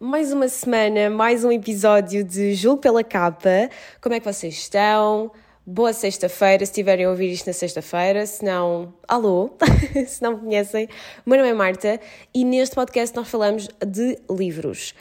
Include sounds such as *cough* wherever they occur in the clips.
mais uma semana, mais um episódio de Julgo pela Capa. Como é que vocês estão? Boa sexta-feira, se estiverem a ouvir isto na sexta-feira, se não, alô, *laughs* se não me conhecem, o meu nome é Marta e neste podcast nós falamos de livros.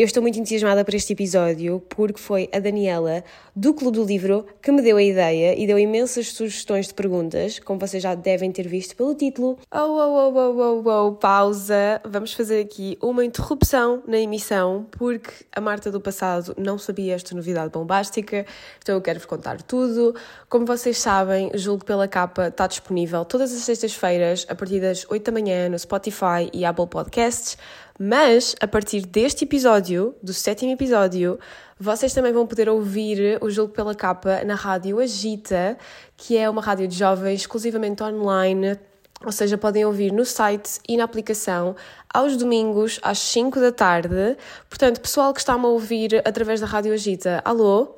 Eu estou muito entusiasmada por este episódio porque foi a Daniela do Clube do Livro que me deu a ideia e deu imensas sugestões de perguntas, como vocês já devem ter visto pelo título. Oh, oh, oh, oh, oh, oh, pausa! Vamos fazer aqui uma interrupção na emissão porque a Marta do passado não sabia esta novidade bombástica, então eu quero-vos contar tudo. Como vocês sabem, Julgo pela Capa está disponível todas as sextas-feiras a partir das 8 da manhã no Spotify e Apple Podcasts. Mas a partir deste episódio, do sétimo episódio, vocês também vão poder ouvir o jogo pela capa na rádio Agita, que é uma rádio de jovens exclusivamente online. Ou seja, podem ouvir no site e na aplicação aos domingos às 5 da tarde. Portanto, pessoal que está-me a ouvir através da Rádio Agita, alô,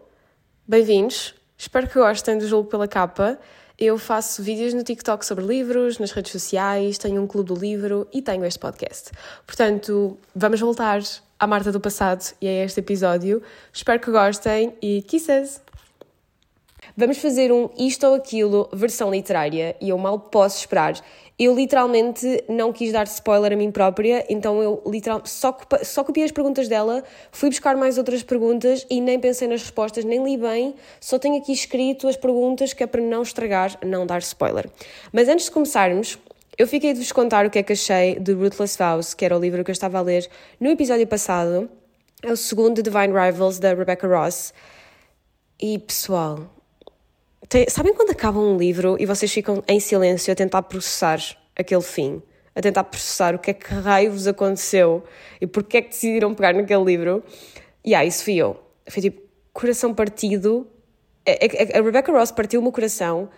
bem-vindos. Espero que gostem do jogo pela capa. Eu faço vídeos no TikTok sobre livros, nas redes sociais, tenho um clube do livro e tenho este podcast. Portanto, vamos voltar à Marta do passado e a este episódio. Espero que gostem e kisses! Vamos fazer um isto ou aquilo versão literária e eu mal posso esperar. Eu literalmente não quis dar spoiler a mim própria, então eu literal, só, só copiei as perguntas dela, fui buscar mais outras perguntas e nem pensei nas respostas, nem li bem, só tenho aqui escrito as perguntas que é para não estragar, não dar spoiler. Mas antes de começarmos, eu fiquei de vos contar o que é que achei de Ruthless Vows, que era o livro que eu estava a ler no episódio passado. É o segundo Divine Rivals da Rebecca Ross. E pessoal, tem, sabem quando acaba um livro e vocês ficam em silêncio a tentar processar aquele fim? A tentar processar o que é que raio vos aconteceu e porque é que decidiram pegar naquele livro? E ah, isso fui eu. Foi tipo, coração partido. A, a, a Rebecca Ross partiu o meu coração,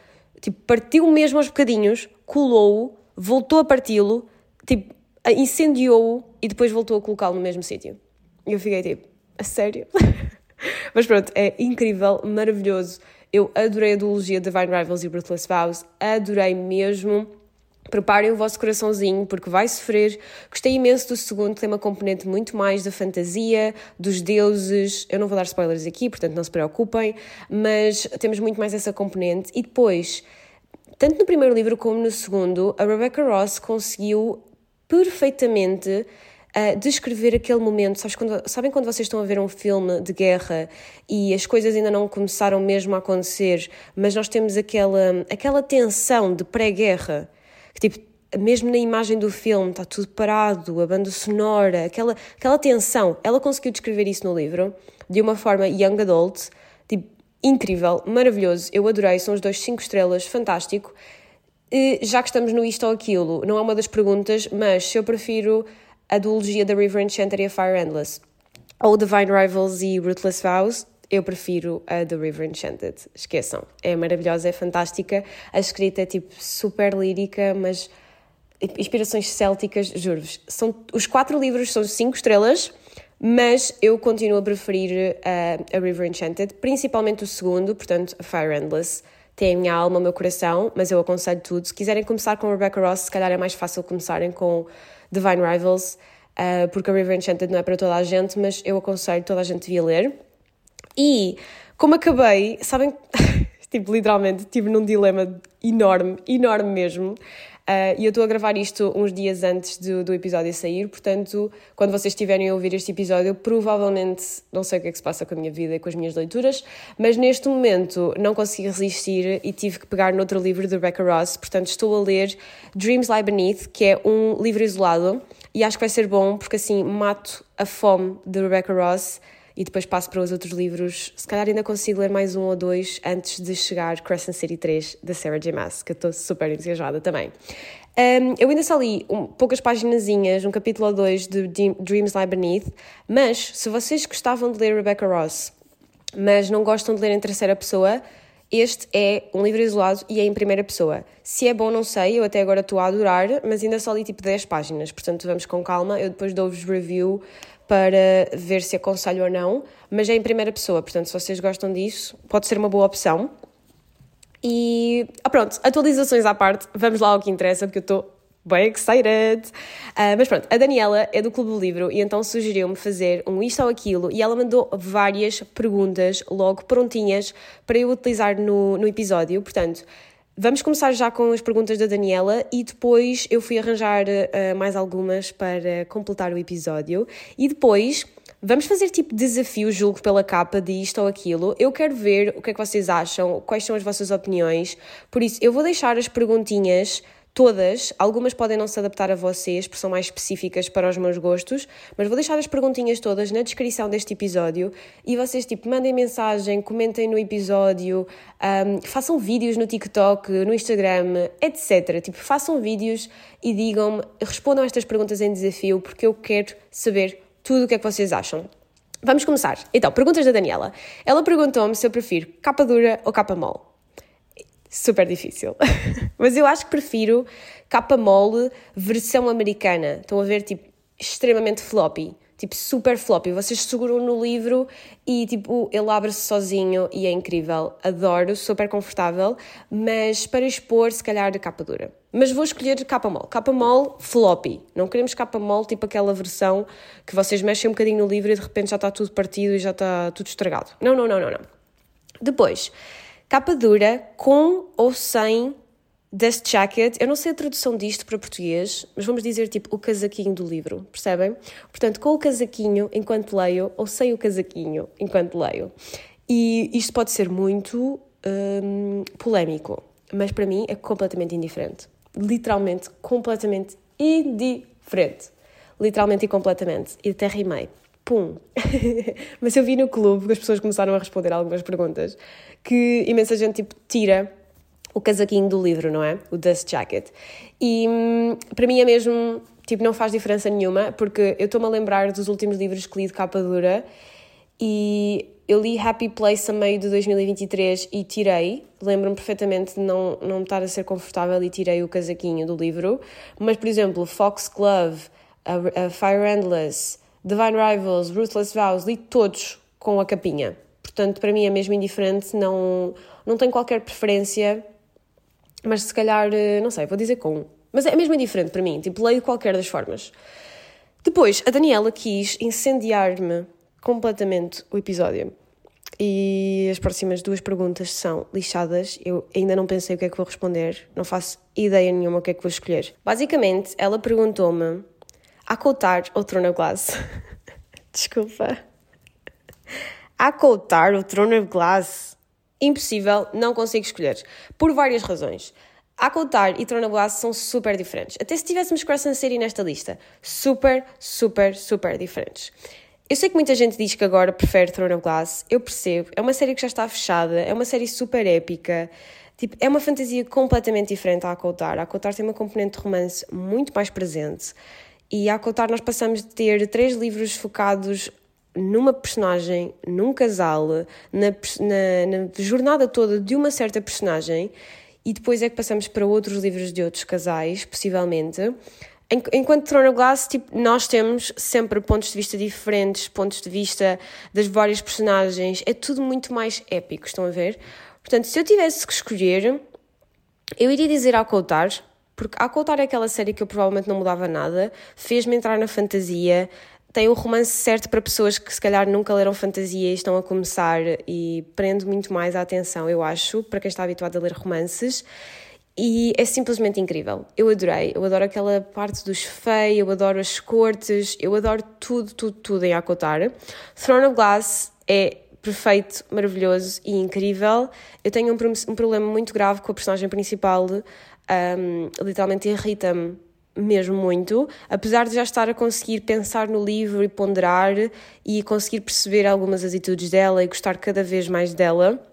tipo, partiu mesmo aos bocadinhos, colou-o, voltou a parti-lo, tipo, incendiou-o e depois voltou a colocá-lo no mesmo sítio. E eu fiquei tipo, a sério? *laughs* Mas pronto, é incrível, maravilhoso. Eu adorei a duologia Divine Rivals e Ruthless Vows, adorei mesmo. Preparem o vosso coraçãozinho porque vai sofrer. Gostei imenso do segundo, tem uma componente muito mais da fantasia, dos deuses. Eu não vou dar spoilers aqui, portanto não se preocupem, mas temos muito mais essa componente. E depois, tanto no primeiro livro como no segundo, a Rebecca Ross conseguiu perfeitamente uh, descrever aquele momento. Sabes quando, sabem quando vocês estão a ver um filme de guerra e as coisas ainda não começaram mesmo a acontecer, mas nós temos aquela, aquela tensão de pré-guerra, que tipo, mesmo na imagem do filme está tudo parado, a banda sonora, aquela, aquela tensão. Ela conseguiu descrever isso no livro de uma forma young adult, tipo, incrível, maravilhoso. Eu adorei, são os dois cinco estrelas, fantástico. E já que estamos no isto ou aquilo, não é uma das perguntas, mas se eu prefiro a duologia da River Enchanted e a Fire Endless, ou Divine Rivals e Ruthless Vows, eu prefiro a The River Enchanted. Esqueçam, é maravilhosa, é fantástica. A escrita é tipo super lírica, mas inspirações célticas, juro-vos. São, os quatro livros são cinco estrelas, mas eu continuo a preferir a, a River Enchanted, principalmente o segundo, portanto, a Fire Endless. Tem a minha alma, o meu coração, mas eu aconselho tudo. Se quiserem começar com Rebecca Ross, se calhar é mais fácil começarem com Divine Rivals, uh, porque a River Enchanted não é para toda a gente, mas eu aconselho, toda a gente devia ler. E como acabei, sabem, *laughs* tipo, literalmente, estive num dilema enorme, enorme mesmo. Uh, e eu estou a gravar isto uns dias antes do, do episódio sair, portanto, quando vocês estiverem a ouvir este episódio, provavelmente não sei o que é que se passa com a minha vida e com as minhas leituras, mas neste momento não consegui resistir e tive que pegar noutro livro de Rebecca Ross, portanto, estou a ler Dreams Lie Beneath, que é um livro isolado, e acho que vai ser bom porque assim mato a fome de Rebecca Ross e depois passo para os outros livros. Se calhar ainda consigo ler mais um ou dois antes de chegar Crescent City 3 da Sarah J. Maas, que eu estou super entusiasmada também. Um, eu ainda só li um, poucas páginas, um capítulo ou dois de Dreams Lie Beneath, mas se vocês gostavam de ler Rebecca Ross, mas não gostam de ler em terceira pessoa, este é um livro isolado e é em primeira pessoa. Se é bom, não sei, eu até agora estou a adorar, mas ainda só li tipo 10 páginas, portanto vamos com calma, eu depois dou-vos review para ver se aconselho ou não, mas é em primeira pessoa, portanto, se vocês gostam disso, pode ser uma boa opção. E ah, pronto, atualizações à parte, vamos lá ao que interessa, porque eu estou Bem excited! Uh, mas pronto, a Daniela é do Clube do Livro e então sugeriu-me fazer um isto ou aquilo e ela mandou várias perguntas logo prontinhas para eu utilizar no, no episódio. Portanto, vamos começar já com as perguntas da Daniela e depois eu fui arranjar uh, mais algumas para completar o episódio. E depois Vamos fazer tipo desafio, julgo pela capa de isto ou aquilo. Eu quero ver o que é que vocês acham, quais são as vossas opiniões. Por isso, eu vou deixar as perguntinhas todas, algumas podem não se adaptar a vocês, porque são mais específicas para os meus gostos, mas vou deixar as perguntinhas todas na descrição deste episódio e vocês, tipo, mandem mensagem, comentem no episódio, um, façam vídeos no TikTok, no Instagram, etc. Tipo, façam vídeos e digam-me, respondam estas perguntas em desafio, porque eu quero saber tudo o que é que vocês acham. Vamos começar. Então, perguntas da Daniela. Ela perguntou-me se eu prefiro capa dura ou capa mole super difícil. *laughs* Mas eu acho que prefiro capa mole versão americana. Estão a ver, tipo, extremamente floppy. Tipo, super floppy. Vocês seguram no livro e, tipo, ele abre-se sozinho e é incrível. Adoro, super confortável. Mas para expor, se calhar, de capa dura. Mas vou escolher capa mole. Capa mole, floppy. Não queremos capa mole, tipo aquela versão que vocês mexem um bocadinho no livro e de repente já está tudo partido e já está tudo estragado. Não, não, não, não, não. Depois, Capa dura com ou sem dust jacket. Eu não sei a tradução disto para português, mas vamos dizer tipo o casaquinho do livro, percebem? Portanto, com o casaquinho enquanto leio ou sem o casaquinho enquanto leio. E isto pode ser muito hum, polémico, mas para mim é completamente indiferente. Literalmente, completamente indiferente. Literalmente e completamente. E até rimei pum. *laughs* Mas eu vi no clube que as pessoas começaram a responder algumas perguntas que imensa gente tipo tira o casaquinho do livro, não é? O dust jacket. E hum, para mim é mesmo, tipo, não faz diferença nenhuma, porque eu estou-me a lembrar dos últimos livros que li de capa dura e eu li Happy Place a meio de 2023 e tirei, lembro-me perfeitamente de não, não estar a ser confortável e tirei o casaquinho do livro, mas, por exemplo, Fox Glove, a, a Fire Endless, Divine Rivals, Ruthless Vows, li todos com a capinha. Portanto, para mim é mesmo indiferente, não, não tenho qualquer preferência, mas se calhar, eh, não sei, vou dizer com. Mas é mesmo indiferente para mim, tipo, leio qualquer das formas. Depois, a Daniela quis incendiar-me completamente o episódio. E as próximas duas perguntas são lixadas. Eu ainda não pensei o que é que vou responder, não faço ideia nenhuma o que é que vou escolher. Basicamente, ela perguntou-me Acoutar of Glass? *laughs* Desculpa. Acoutar o Glass? Impossível, não consigo escolher. Por várias razões. Acoutar e Throne of Glass são super diferentes. Até se tivéssemos Cross and City nesta lista. Super, super, super diferentes. Eu sei que muita gente diz que agora prefere Throne of Glass. Eu percebo. É uma série que já está fechada. É uma série super épica. Tipo, é uma fantasia completamente diferente a Acoutar. A Acoutar tem uma componente de romance muito mais presente. E a Acotar nós passamos de ter três livros focados numa personagem, num casal, na, na, na, jornada toda de uma certa personagem, e depois é que passamos para outros livros de outros casais, possivelmente. Enquanto Throne of Glass, tipo, nós temos sempre pontos de vista diferentes, pontos de vista das várias personagens, é tudo muito mais épico, estão a ver? Portanto, se eu tivesse que escolher, eu iria dizer ao Coutar, porque a Contar é aquela série que eu provavelmente não mudava nada, fez-me entrar na fantasia, tem o romance certo para pessoas que se calhar nunca leram fantasia e estão a começar e prende muito mais a atenção, eu acho, para quem está habituado a ler romances. E é simplesmente incrível. Eu adorei. Eu adoro aquela parte dos feios, eu adoro as cortes, eu adoro tudo, tudo, tudo em Akotar. Throne of Glass é perfeito, maravilhoso e incrível. Eu tenho um, um problema muito grave com a personagem principal um, literalmente irrita-me mesmo muito, apesar de já estar a conseguir pensar no livro e ponderar e conseguir perceber algumas atitudes dela e gostar cada vez mais dela,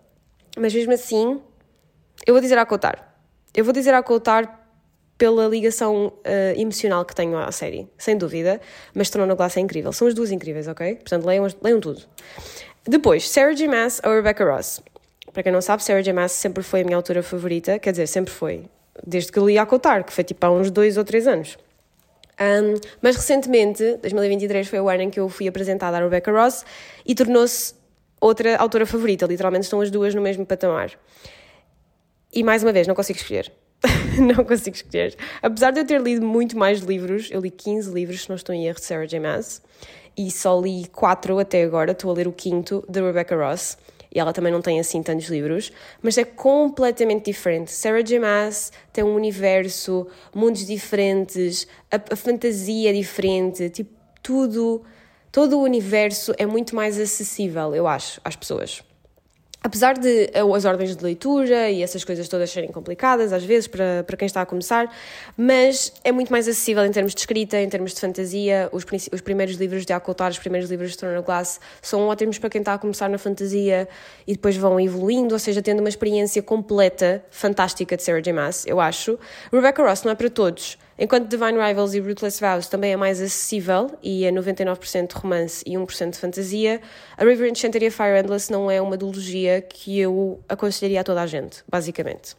mas mesmo assim, eu vou dizer a Coutar. Eu vou dizer a Coutar pela ligação uh, emocional que tenho à série, sem dúvida, mas Trono Glass é incrível. São as duas incríveis, ok? Portanto, leiam, leiam tudo. Depois, Sarah J. Maas ou Rebecca Ross? Para quem não sabe, Sarah J. Maas sempre foi a minha autora favorita, quer dizer, sempre foi desde que li a Cotar, que foi tipo há uns dois ou três anos. Um, mas recentemente, 2023 foi o ano em que eu fui apresentada à Rebecca Ross e tornou-se outra autora favorita. Literalmente estão as duas no mesmo patamar. E mais uma vez, não consigo escolher. *laughs* não consigo escolher. Apesar de eu ter lido muito mais livros, eu li 15 livros, se não estou em erro, de Sarah J. Maas, e só li 4 até agora, estou a ler o quinto, de Rebecca Ross, e ela também não tem assim tantos livros, mas é completamente diferente. Sarah J. Maas tem um universo, mundos diferentes, a, a fantasia é diferente, tipo, tudo, todo o universo é muito mais acessível, eu acho, às pessoas. Apesar de eh, as ordens de leitura e essas coisas todas serem complicadas, às vezes, para, para quem está a começar, mas é muito mais acessível em termos de escrita, em termos de fantasia. Os, os primeiros livros de Acoltar, os primeiros livros de Turner Glass são ótimos para quem está a começar na fantasia e depois vão evoluindo, ou seja, tendo uma experiência completa, fantástica de Sarah J. Maas, eu acho. Rebecca Ross não é para todos. Enquanto Divine Rivals e Ruthless Vows também é mais acessível e é 99% de romance e 1% de fantasia, a River Enchanted e a Fire Endless não é uma duologia que eu aconselharia a toda a gente, basicamente.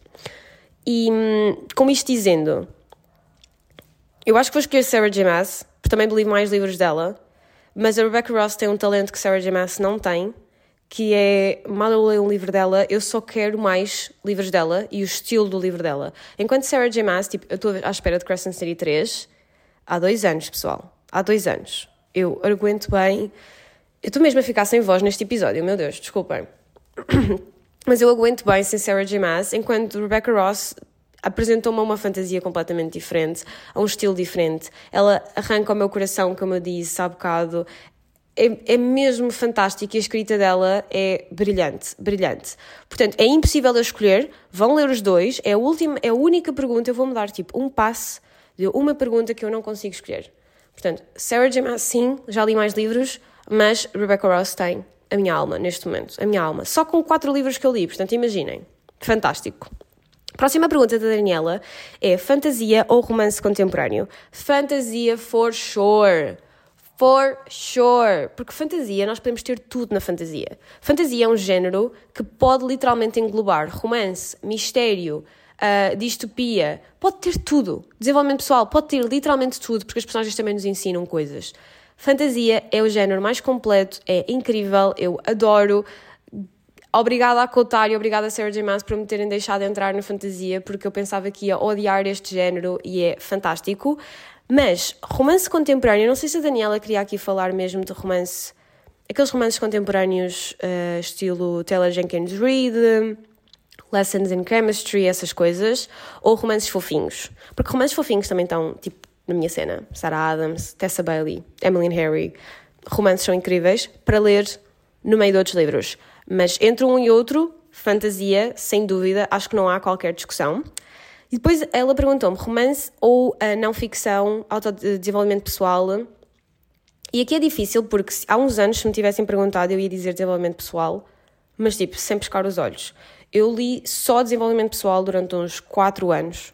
E hum, com isto dizendo, eu acho que vou escolher Sarah J. Maas, porque também li mais livros dela, mas a Rebecca Ross tem um talento que Sarah J. Maas não tem, que é, mal eu leio um livro dela, eu só quero mais livros dela e o estilo do livro dela. Enquanto Sarah J. Maas, tipo, eu estou à espera de Crescent City 3 há dois anos, pessoal. Há dois anos. Eu aguento bem. Eu estou mesmo a ficar sem voz neste episódio, meu Deus, desculpem. *coughs* Mas eu aguento bem sem Sarah J. Maas, enquanto Rebecca Ross apresentou-me uma fantasia completamente diferente, a um estilo diferente. Ela arranca o meu coração, como eu disse há bocado é, é mesmo fantástico e a escrita dela é brilhante, brilhante. Portanto, é impossível eu escolher, vão ler os dois, é a, última, é a única pergunta, eu vou-me dar tipo um passe de uma pergunta que eu não consigo escolher. Portanto, Sarah J. Maas, sim, já li mais livros, mas Rebecca Ross tem a minha alma neste momento, a minha alma. Só com quatro livros que eu li, portanto, imaginem. Fantástico. Próxima pergunta da Daniela é fantasia ou romance contemporâneo? Fantasia for sure. For sure. Porque fantasia, nós podemos ter tudo na fantasia. Fantasia é um género que pode literalmente englobar romance, mistério, uh, distopia, pode ter tudo. Desenvolvimento pessoal, pode ter literalmente tudo, porque as personagens também nos ensinam coisas. Fantasia é o género mais completo, é incrível, eu adoro. Obrigada a Cotar e obrigada a Sarah J. Maas por me terem deixado entrar na fantasia, porque eu pensava que ia odiar este género e é fantástico. Mas romance contemporâneo, não sei se a Daniela queria aqui falar mesmo de romance, aqueles romances contemporâneos uh, estilo Taylor Jenkins Reid, Lessons in Chemistry, essas coisas, ou romances fofinhos. Porque romances fofinhos também estão, tipo, na minha cena. Sarah Adams, Tessa Bailey, Emily Harry. Romances são incríveis para ler no meio de outros livros. Mas entre um e outro, fantasia, sem dúvida, acho que não há qualquer discussão. E depois ela perguntou-me romance ou a não ficção, autodesenvolvimento pessoal. E aqui é difícil porque há uns anos, se me tivessem perguntado, eu ia dizer desenvolvimento pessoal, mas tipo, sem pescar os olhos. Eu li só desenvolvimento pessoal durante uns 4 anos,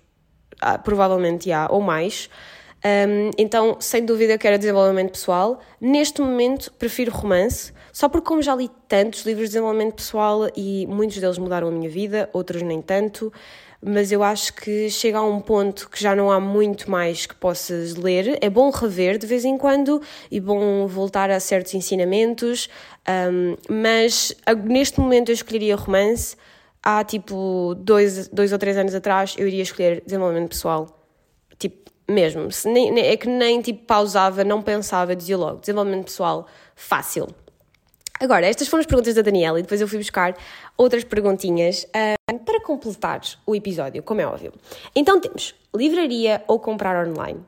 ah, provavelmente há, ou mais. Um, então, sem dúvida que era desenvolvimento pessoal. Neste momento, prefiro romance, só porque, como já li tantos livros de desenvolvimento pessoal e muitos deles mudaram a minha vida, outros nem tanto, mas eu acho que chega a um ponto que já não há muito mais que possas ler. É bom rever de vez em quando e bom voltar a certos ensinamentos, um, mas neste momento eu escolheria romance. Há tipo dois, dois ou três anos atrás eu iria escolher desenvolvimento pessoal. Tipo, mesmo. Nem, é que nem tipo pausava, não pensava, dizia logo: desenvolvimento pessoal, fácil. Agora, estas foram as perguntas da Daniela e depois eu fui buscar outras perguntinhas uh, para completar o episódio, como é óbvio. Então temos livraria ou comprar online.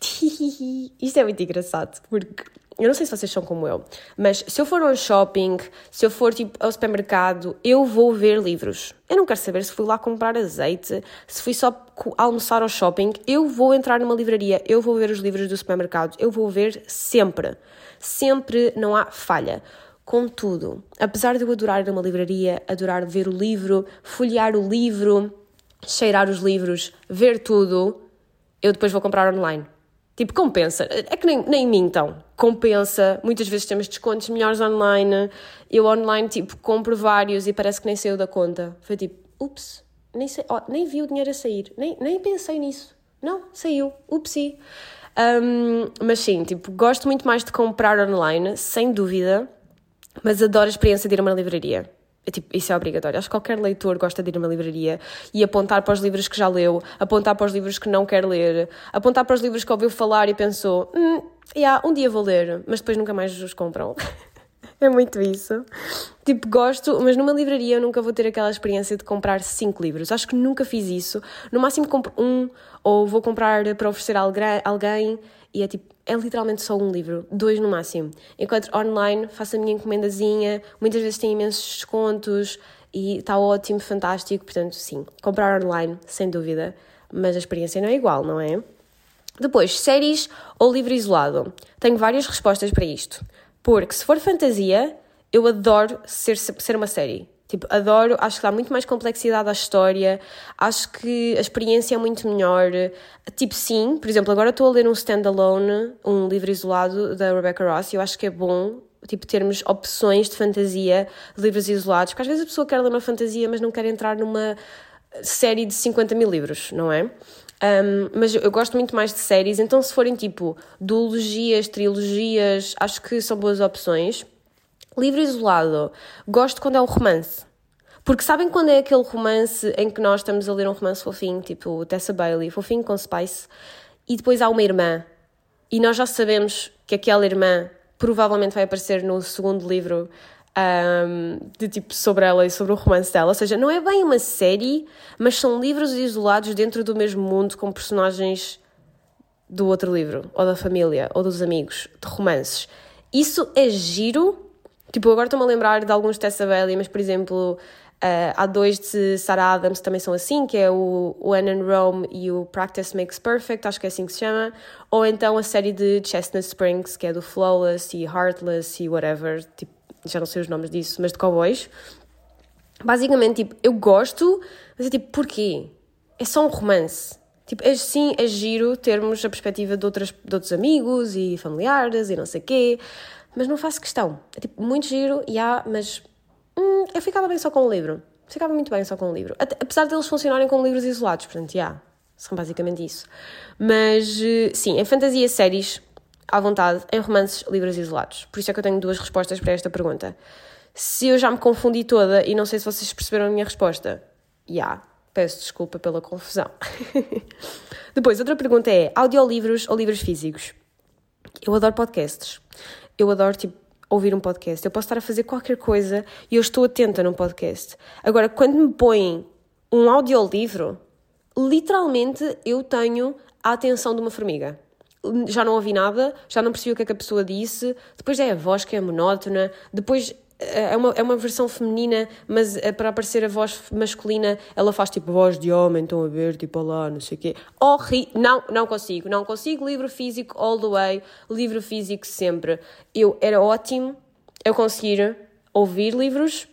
*laughs* Isto é muito engraçado, porque eu não sei se vocês são como eu, mas se eu for ao shopping, se eu for tipo, ao supermercado, eu vou ver livros. Eu não quero saber se fui lá comprar azeite, se fui só almoçar ao shopping, eu vou entrar numa livraria, eu vou ver os livros do supermercado, eu vou ver sempre. Sempre não há falha. Contudo, apesar de eu adorar ir a uma livraria, adorar ver o livro, folhear o livro, cheirar os livros, ver tudo, eu depois vou comprar online. Tipo, compensa. É que nem, nem mim, então. Compensa. Muitas vezes temos descontos melhores online. Eu online, tipo, compro vários e parece que nem saiu da conta. Foi tipo, ups, nem, sei, oh, nem vi o dinheiro a sair. Nem, nem pensei nisso. Não, saiu. Upsi. Um, mas sim, tipo, gosto muito mais de comprar online, sem dúvida mas adoro a experiência de ir a uma livraria. Tipo, isso é obrigatório. Acho que qualquer leitor gosta de ir a uma livraria e apontar para os livros que já leu, apontar para os livros que não quer ler, apontar para os livros que ouviu falar e pensou: hum, yeah, um dia vou ler, mas depois nunca mais os compram. *laughs* é muito isso. Tipo, gosto, mas numa livraria eu nunca vou ter aquela experiência de comprar cinco livros. Acho que nunca fiz isso. No máximo compro um, ou vou comprar para oferecer a alguém e é tipo, é literalmente só um livro, dois no máximo. Enquanto online faço a minha encomendazinha, muitas vezes tem imensos descontos e está ótimo, fantástico. Portanto, sim, comprar online, sem dúvida, mas a experiência não é igual, não é? Depois, séries ou livro isolado? Tenho várias respostas para isto. Porque se for fantasia, eu adoro ser, ser uma série. Tipo, adoro, acho que dá muito mais complexidade à história, acho que a experiência é muito melhor. Tipo, sim, por exemplo, agora estou a ler um standalone, um livro isolado da Rebecca Ross, e eu acho que é bom, tipo, termos opções de fantasia, livros isolados, porque às vezes a pessoa quer ler uma fantasia, mas não quer entrar numa série de 50 mil livros, não é? Um, mas eu gosto muito mais de séries, então se forem tipo duologias, trilogias, acho que são boas opções. Livro isolado, gosto quando é um romance. Porque sabem quando é aquele romance em que nós estamos a ler um romance fofinho, tipo Tessa Bailey, fofinho com Spice, e depois há uma irmã, e nós já sabemos que aquela irmã provavelmente vai aparecer no segundo livro um, de tipo sobre ela e sobre o romance dela. Ou seja, não é bem uma série, mas são livros isolados dentro do mesmo mundo com personagens do outro livro, ou da família, ou dos amigos, de romances. Isso é giro. Tipo, agora estou-me a lembrar de alguns de Tessa Bailey, mas por exemplo, uh, há dois de Sarah Adams também são assim, que é o When in Rome e o Practice Makes Perfect, acho que é assim que se chama. Ou então a série de Chestnut Springs, que é do Flawless e Heartless e whatever. Tipo, já não sei os nomes disso, mas de cowboys. Basicamente, tipo, eu gosto, mas é tipo, porquê? É só um romance. Tipo, é, sim, é giro termos a perspectiva de, outras, de outros amigos e familiares e não sei quê, mas não faço questão. É tipo, muito giro, e há, mas hum, eu ficava bem só com o livro. Ficava muito bem só com o livro. Até, apesar deles funcionarem como livros isolados, portanto, já, são basicamente isso. Mas, eh, sim, em fantasia séries, à vontade em romances, livros isolados. Por isso é que eu tenho duas respostas para esta pergunta. Se eu já me confundi toda e não sei se vocês perceberam a minha resposta, já, yeah, peço desculpa pela confusão. *laughs* Depois, outra pergunta é: audiolivros ou livros físicos? Eu adoro podcasts. Eu adoro, tipo, ouvir um podcast. Eu posso estar a fazer qualquer coisa e eu estou atenta num podcast. Agora, quando me põem um audiolivro, literalmente eu tenho a atenção de uma formiga já não ouvi nada, já não percebi o que é que a pessoa disse, depois é a voz que é monótona, depois é uma, é uma versão feminina, mas eh, para aparecer a voz masculina, ela faz tipo voz de homem, estão a ver, tipo lá, não sei o quê. Horri não, não consigo, não consigo. Livro físico all the way, livro físico sempre. Eu, era ótimo eu conseguir ouvir livros,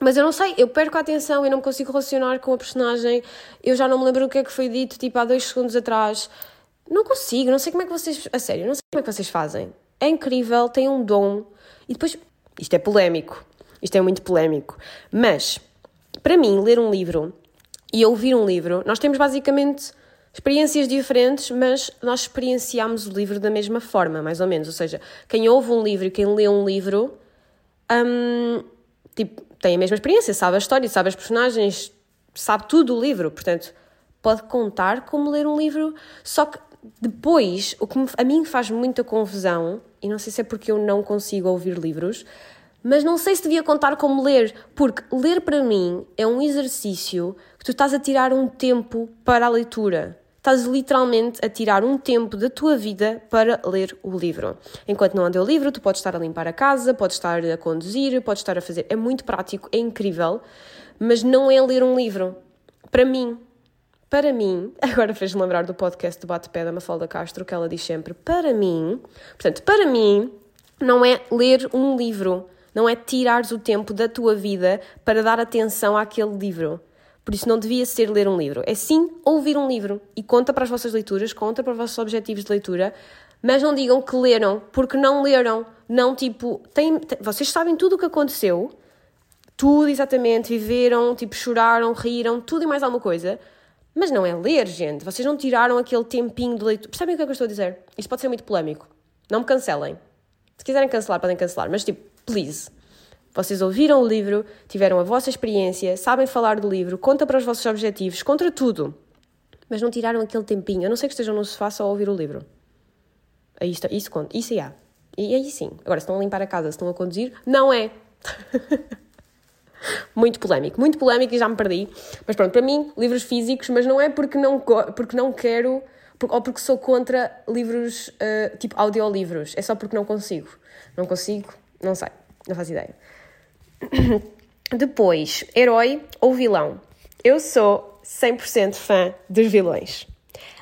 mas eu não sei, eu perco a atenção, eu não consigo relacionar com a personagem, eu já não me lembro o que é que foi dito, tipo, há dois segundos atrás. Não consigo, não sei como é que vocês. A sério, não sei como é que vocês fazem. É incrível, tem um dom. E depois. Isto é polémico. Isto é muito polémico. Mas, para mim, ler um livro e ouvir um livro, nós temos basicamente experiências diferentes, mas nós experienciamos o livro da mesma forma, mais ou menos. Ou seja, quem ouve um livro e quem lê um livro. Hum, tipo, tem a mesma experiência, sabe a história, sabe as personagens, sabe tudo do livro. Portanto, pode contar como ler um livro. Só que depois, o que a mim faz muita confusão, e não sei se é porque eu não consigo ouvir livros, mas não sei se devia contar como ler, porque ler para mim é um exercício que tu estás a tirar um tempo para a leitura. Estás literalmente a tirar um tempo da tua vida para ler o livro. Enquanto não anda o livro, tu podes estar a limpar a casa, podes estar a conduzir, podes estar a fazer. É muito prático, é incrível, mas não é ler um livro. Para mim, para mim, *laughs* agora fez-me lembrar do podcast do Bate-Pé da Mafalda Castro, que ela diz sempre, para mim, portanto, para mim, não é ler um livro, não é tirares o tempo da tua vida para dar atenção àquele livro. Por isso não devia ser ler um livro, é sim ouvir um livro. E conta para as vossas leituras, conta para os vossos objetivos de leitura, mas não digam que leram, porque não leram. Não, tipo, tem, tem, vocês sabem tudo o que aconteceu, tudo exatamente, viveram, tipo, choraram, riram, tudo e mais alguma coisa, mas não é ler, gente. Vocês não tiraram aquele tempinho de leitura. Percebem o que é que eu estou a dizer? Isto pode ser muito polémico. Não me cancelem. Se quiserem cancelar, podem cancelar. Mas, tipo, please. Vocês ouviram o livro, tiveram a vossa experiência, sabem falar do livro, conta para os vossos objetivos, contra tudo. Mas não tiraram aquele tempinho. A não sei que estejam no sofá só a ouvir o livro. Aí está, isso conta. Isso é. E aí sim. Agora, se estão a limpar a casa, se estão a conduzir, não é. *laughs* muito polémico, muito polémico e já me perdi. Mas pronto, para mim, livros físicos, mas não é porque não, porque não quero ou porque sou contra livros uh, tipo audiolivros. É só porque não consigo. Não consigo, não sei, não faço ideia. *coughs* Depois, herói ou vilão? Eu sou 100% fã dos vilões.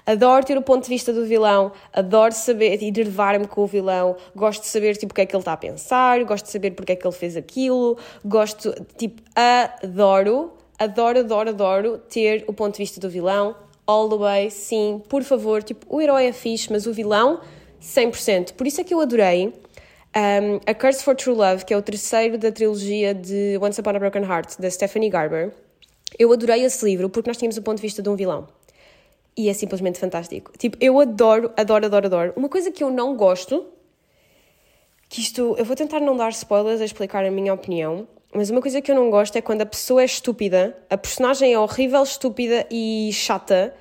Adoro ter o ponto de vista do vilão, adoro saber e enervar-me com o vilão, gosto de saber tipo, o que é que ele está a pensar, gosto de saber porque é que ele fez aquilo, gosto, tipo, adoro, adoro, adoro, adoro ter o ponto de vista do vilão, all the way, sim, por favor, tipo, o herói é fixe, mas o vilão, 100%. Por isso é que eu adorei um, A Curse for True Love, que é o terceiro da trilogia de Once Upon a Broken Heart, da Stephanie Garber. Eu adorei esse livro porque nós tínhamos o ponto de vista de um vilão e é simplesmente fantástico. Tipo, eu adoro, adoro, adoro, adoro. Uma coisa que eu não gosto, que isto, eu vou tentar não dar spoilers a explicar a minha opinião, mas uma coisa que eu não gosto é quando a pessoa é estúpida, a personagem é horrível, estúpida e chata,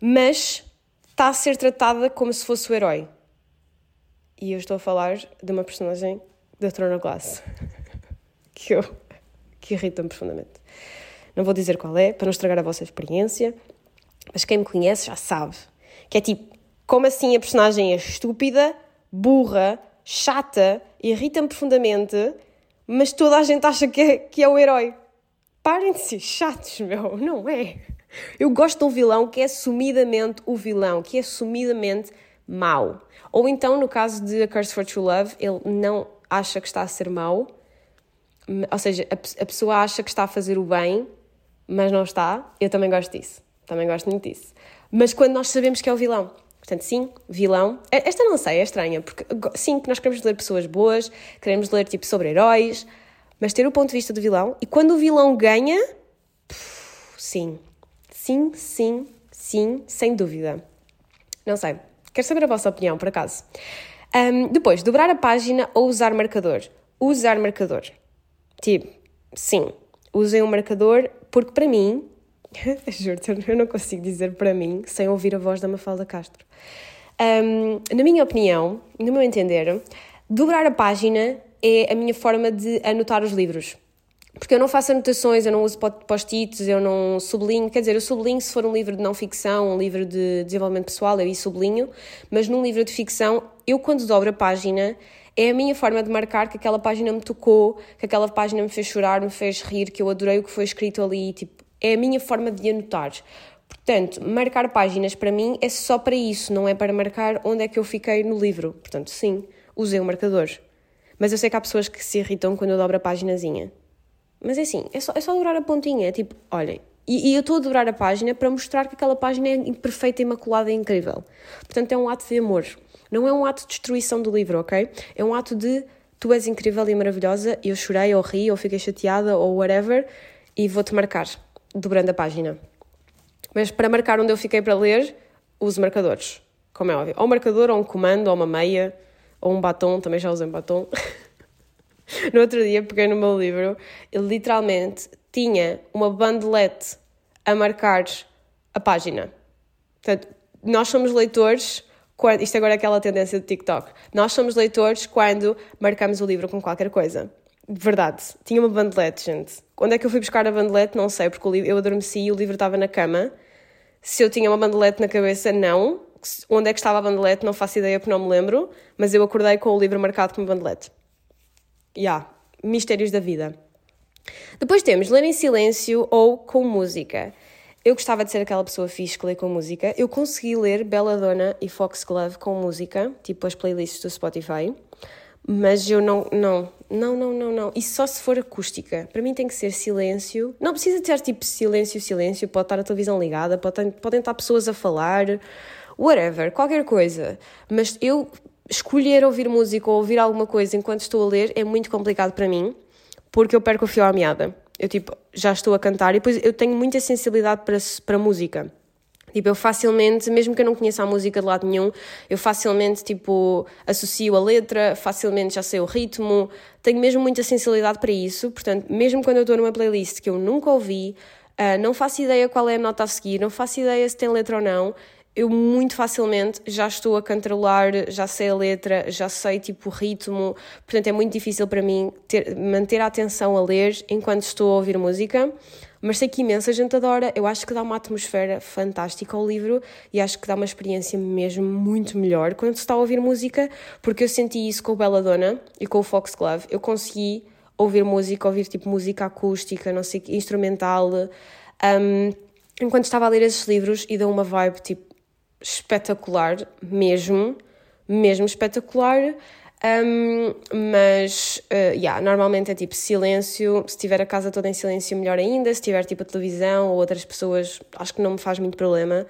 mas está a ser tratada como se fosse o herói. E eu estou a falar de uma personagem da Throne of Glass, *laughs* que eu, que irrita-me profundamente. Não vou dizer qual é, para não estragar a vossa experiência, mas quem me conhece já sabe. Que é tipo, como assim a personagem é estúpida, burra, chata, irrita-me profundamente, mas toda a gente acha que é, que é o herói. Parem de ser chatos, meu, não é? Eu gosto de um vilão que é assumidamente o vilão, que é assumidamente mau. Ou então, no caso de A Curse for True Love, ele não acha que está a ser mau, ou seja, a, a pessoa acha que está a fazer o bem, mas não está. Eu também gosto disso. Também gosto muito disso. Mas quando nós sabemos que é o vilão. Portanto, sim, vilão. Esta não sei, é estranha, porque sim, que nós queremos ler pessoas boas, queremos ler tipo sobre heróis, mas ter o ponto de vista do vilão. E quando o vilão ganha, sim, sim, sim, sim, sem dúvida. Não sei. Quero saber a vossa opinião, por acaso. Um, depois, dobrar a página ou usar marcador. Usar marcador. Tipo, sim, usem um marcador, porque para mim *laughs* Juro-te, eu não consigo dizer para mim sem ouvir a voz da Mafalda Castro. Um, na minha opinião, no meu entender, dobrar a página é a minha forma de anotar os livros. Porque eu não faço anotações, eu não uso post-its, eu não sublinho. Quer dizer, eu sublinho se for um livro de não ficção, um livro de desenvolvimento pessoal, eu aí sublinho. Mas num livro de ficção, eu quando dobro a página, é a minha forma de marcar que aquela página me tocou, que aquela página me fez chorar, me fez rir, que eu adorei o que foi escrito ali. Tipo, é a minha forma de anotar. Portanto, marcar páginas para mim é só para isso, não é para marcar onde é que eu fiquei no livro. Portanto, sim, usei o marcador. Mas eu sei que há pessoas que se irritam quando eu dobro a paginazinha. Mas é assim, é só, é só dobrar a pontinha. É tipo, olhem, e, e, eu estou a dobrar a página para mostrar que aquela página é perfeita, imaculada e incrível. Portanto, é um ato de amor. Não é um ato de destruição do livro, ok? É um ato de tu és incrível e maravilhosa, eu chorei, ou ri, ou fiquei chateada, ou whatever, e vou-te marcar dobrando a página. Mas para marcar onde eu fiquei para ler, uso marcadores, como é óbvio. Ou um marcador, ou um comando, ou uma meia, ou um batom, também já usei um batom. *laughs* no outro dia peguei no meu livro, ele literalmente tinha uma bandelete a marcar a página. Portanto, nós somos leitores quando, isto agora é aquela tendência do TikTok, nós somos leitores quando marcamos o livro com qualquer coisa. Verdade, tinha uma bandelete, gente. Onde é que eu fui buscar a bandelete? Não sei, porque eu adormeci e o livro estava na cama. Se eu tinha uma bandelete na cabeça, não. Onde é que estava a bandelete? Não faço ideia porque não me lembro. Mas eu acordei com o livro marcado com bandelete. Ya, yeah. mistérios da vida. Depois temos ler em silêncio ou com música. Eu gostava de ser aquela pessoa fixe que lê com música. Eu consegui ler Bela Dona e Foxglove com música, tipo as playlists do Spotify. Mas eu não, não, não, não, não, não. E só se for acústica. Para mim tem que ser silêncio. Não precisa ter tipo silêncio, silêncio. Pode estar a televisão ligada, pode, podem estar pessoas a falar, whatever, qualquer coisa. Mas eu escolher ouvir música ou ouvir alguma coisa enquanto estou a ler é muito complicado para mim, porque eu perco o fio à meada. Eu tipo, já estou a cantar e depois eu tenho muita sensibilidade para, para música. Tipo, eu facilmente, mesmo que eu não conheça a música de lado nenhum, eu facilmente, tipo, associo a letra, facilmente já sei o ritmo, tenho mesmo muita sensibilidade para isso, portanto, mesmo quando eu estou numa playlist que eu nunca ouvi, uh, não faço ideia qual é a nota a seguir, não faço ideia se tem letra ou não, eu muito facilmente já estou a cantarolar, já sei a letra, já sei tipo o ritmo, portanto é muito difícil para mim ter, manter a atenção a ler enquanto estou a ouvir música. Mas sei que imensa gente adora, eu acho que dá uma atmosfera fantástica ao livro e acho que dá uma experiência mesmo muito melhor quando se está a ouvir música, porque eu senti isso com o Belladonna e com o Foxglove. Eu consegui ouvir música, ouvir tipo música acústica, não sei, instrumental, um, enquanto estava a ler esses livros e deu uma vibe tipo espetacular, mesmo, mesmo espetacular. Um, mas, uh, yeah, normalmente é tipo silêncio. Se tiver a casa toda em silêncio, melhor ainda. Se tiver tipo a televisão ou outras pessoas, acho que não me faz muito problema.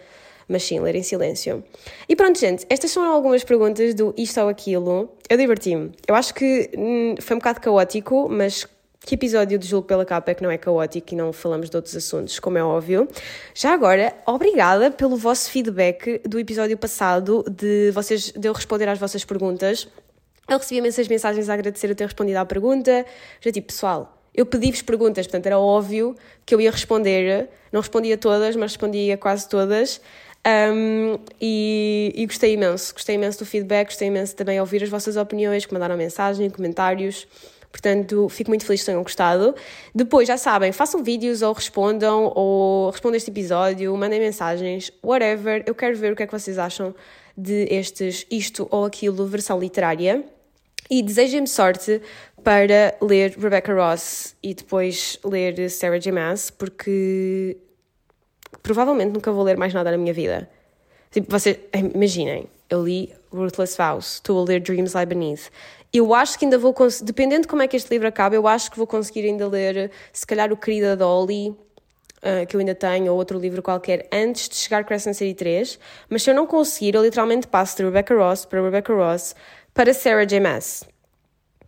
Mas sim, ler em silêncio. E pronto, gente, estas são algumas perguntas do isto ou aquilo. Eu diverti-me. Eu acho que hum, foi um bocado caótico, mas que episódio de Julgo pela Capa é que não é caótico e não falamos de outros assuntos, como é óbvio. Já agora, obrigada pelo vosso feedback do episódio passado, de vocês de eu responder às vossas perguntas. Eu recebi imensas mensagens a agradecer eu ter respondido à pergunta. Já tipo, pessoal, eu pedi-vos perguntas, portanto era óbvio que eu ia responder. Não respondia todas, mas respondia quase todas. Um, e, e, gostei imenso, gostei imenso do feedback, gostei imenso também de ouvir as vossas opiniões, que mandaram mensagem, comentários. Portanto, fico muito feliz que tenham gostado. Depois, já sabem, façam vídeos ou respondam, ou respondam este episódio, mandem mensagens, whatever. Eu quero ver o que é que vocês acham de estes isto ou aquilo versão literária. E desejem-me sorte para ler Rebecca Ross e depois ler Sarah J. Maas, porque provavelmente nunca vou ler mais nada na minha vida. Tipo, vocês, imaginem, eu li Ruthless Vows, estou a ler Dreams Lie Beneath. Eu acho que ainda vou conseguir, dependendo de como é que este livro acaba, eu acho que vou conseguir ainda ler, se calhar, o Querida Dolly, uh, que eu ainda tenho, ou outro livro qualquer, antes de chegar a Crescent City 3. Mas se eu não conseguir, eu literalmente passo de Rebecca Ross para Rebecca Ross para Sarah J. Maas.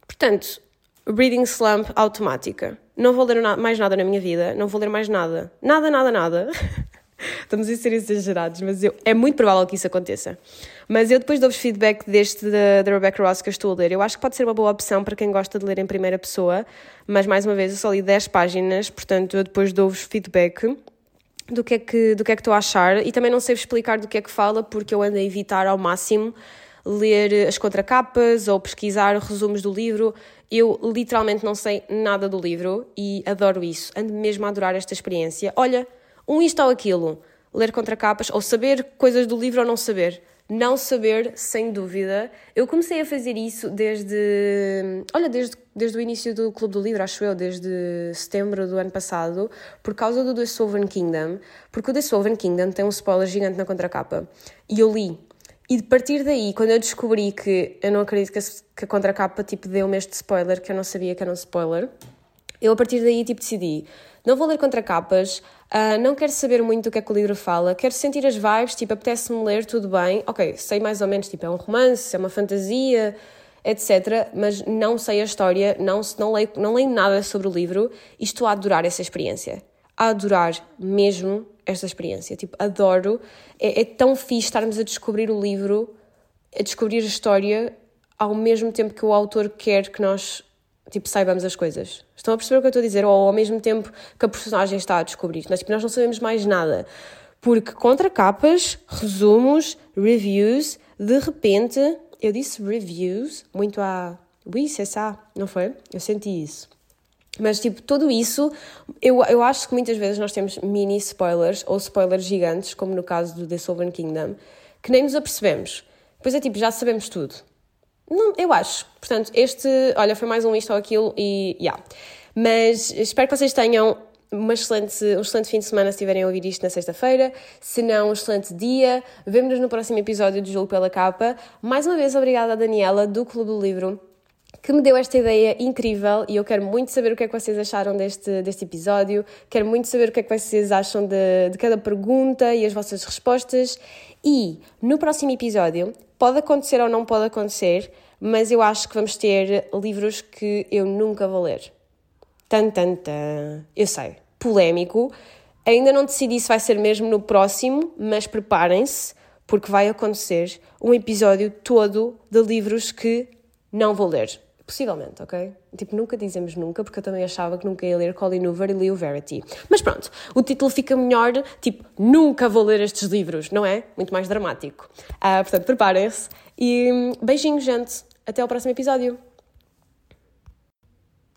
Portanto, reading slump automática. Não vou ler mais nada na minha vida, não vou ler mais nada. Nada, nada, nada. *laughs* Estamos a ser exagerados, mas eu, é muito provável que isso aconteça. Mas eu depois dou-vos feedback deste da, da Rebecca Ross que eu estou a ler. Eu acho que pode ser uma boa opção para quem gosta de ler em primeira pessoa, mas mais uma vez eu só li 10 páginas, portanto eu depois dou-vos feedback do que, é que, do que é que estou a achar e também não sei explicar do que é que fala porque eu ando a evitar ao máximo ler as contracapas ou pesquisar resumos do livro. Eu literalmente não sei nada do livro e adoro isso. Ando mesmo a adorar esta experiência. Olha, um isto ou aquilo, ler contracapas, ou saber coisas do livro ou não saber. Não saber, sem dúvida. Eu comecei a fazer isso desde. Olha, desde, desde o início do Clube do Livro, acho eu, desde setembro do ano passado, por causa do The Sovereign Kingdom, porque o The Sovereign Kingdom tem um spoiler gigante na contracapa. E eu li. E de partir daí, quando eu descobri que eu não acredito que a, que a contracapa tipo, deu-me este spoiler, que eu não sabia que era um spoiler, eu a partir daí tipo, decidi: não vou ler contracapas, Uh, não quero saber muito do que é que o livro fala, quero sentir as vibes, tipo, apetece-me ler, tudo bem. Ok, sei mais ou menos, tipo, é um romance, é uma fantasia, etc. Mas não sei a história, não, não, leio, não leio nada sobre o livro e estou a adorar essa experiência. A adorar mesmo esta experiência. Tipo, adoro. É, é tão fixe estarmos a descobrir o livro, a descobrir a história, ao mesmo tempo que o autor quer que nós tipo, saibamos as coisas. Estão a perceber o que eu estou a dizer? Ou ao mesmo tempo que a personagem está a descobrir. Nós, tipo, nós não sabemos mais nada. Porque contra capas, resumos, reviews, de repente, eu disse reviews, muito a oui, c'est não foi? Eu senti isso. Mas, tipo, tudo isso, eu, eu acho que muitas vezes nós temos mini spoilers ou spoilers gigantes, como no caso do The Sovereign Kingdom, que nem nos apercebemos. Depois é tipo, já sabemos tudo. Não, eu acho. Portanto, este, olha, foi mais um isto ou aquilo e, yeah. Mas espero que vocês tenham uma excelente, um excelente fim de semana se estiverem a ouvir isto na sexta-feira. Se não, um excelente dia. Vemo-nos no próximo episódio de Julgo pela Capa. Mais uma vez, obrigada a Daniela, do Clube do Livro, que me deu esta ideia incrível e eu quero muito saber o que é que vocês acharam deste, deste episódio. Quero muito saber o que é que vocês acham de, de cada pergunta e as vossas respostas. E no próximo episódio, pode acontecer ou não pode acontecer, mas eu acho que vamos ter livros que eu nunca vou ler. Tan, tan, tan. Eu sei, polémico. Ainda não decidi se vai ser mesmo no próximo, mas preparem-se, porque vai acontecer um episódio todo de livros que não vou ler. Possivelmente, ok? Tipo, nunca dizemos nunca, porque eu também achava que nunca ia ler Colin Hoover e li o Verity. Mas pronto, o título fica melhor, tipo, nunca vou ler estes livros, não é? Muito mais dramático. Uh, portanto, preparem-se. E beijinhos, gente. Até ao próximo episódio.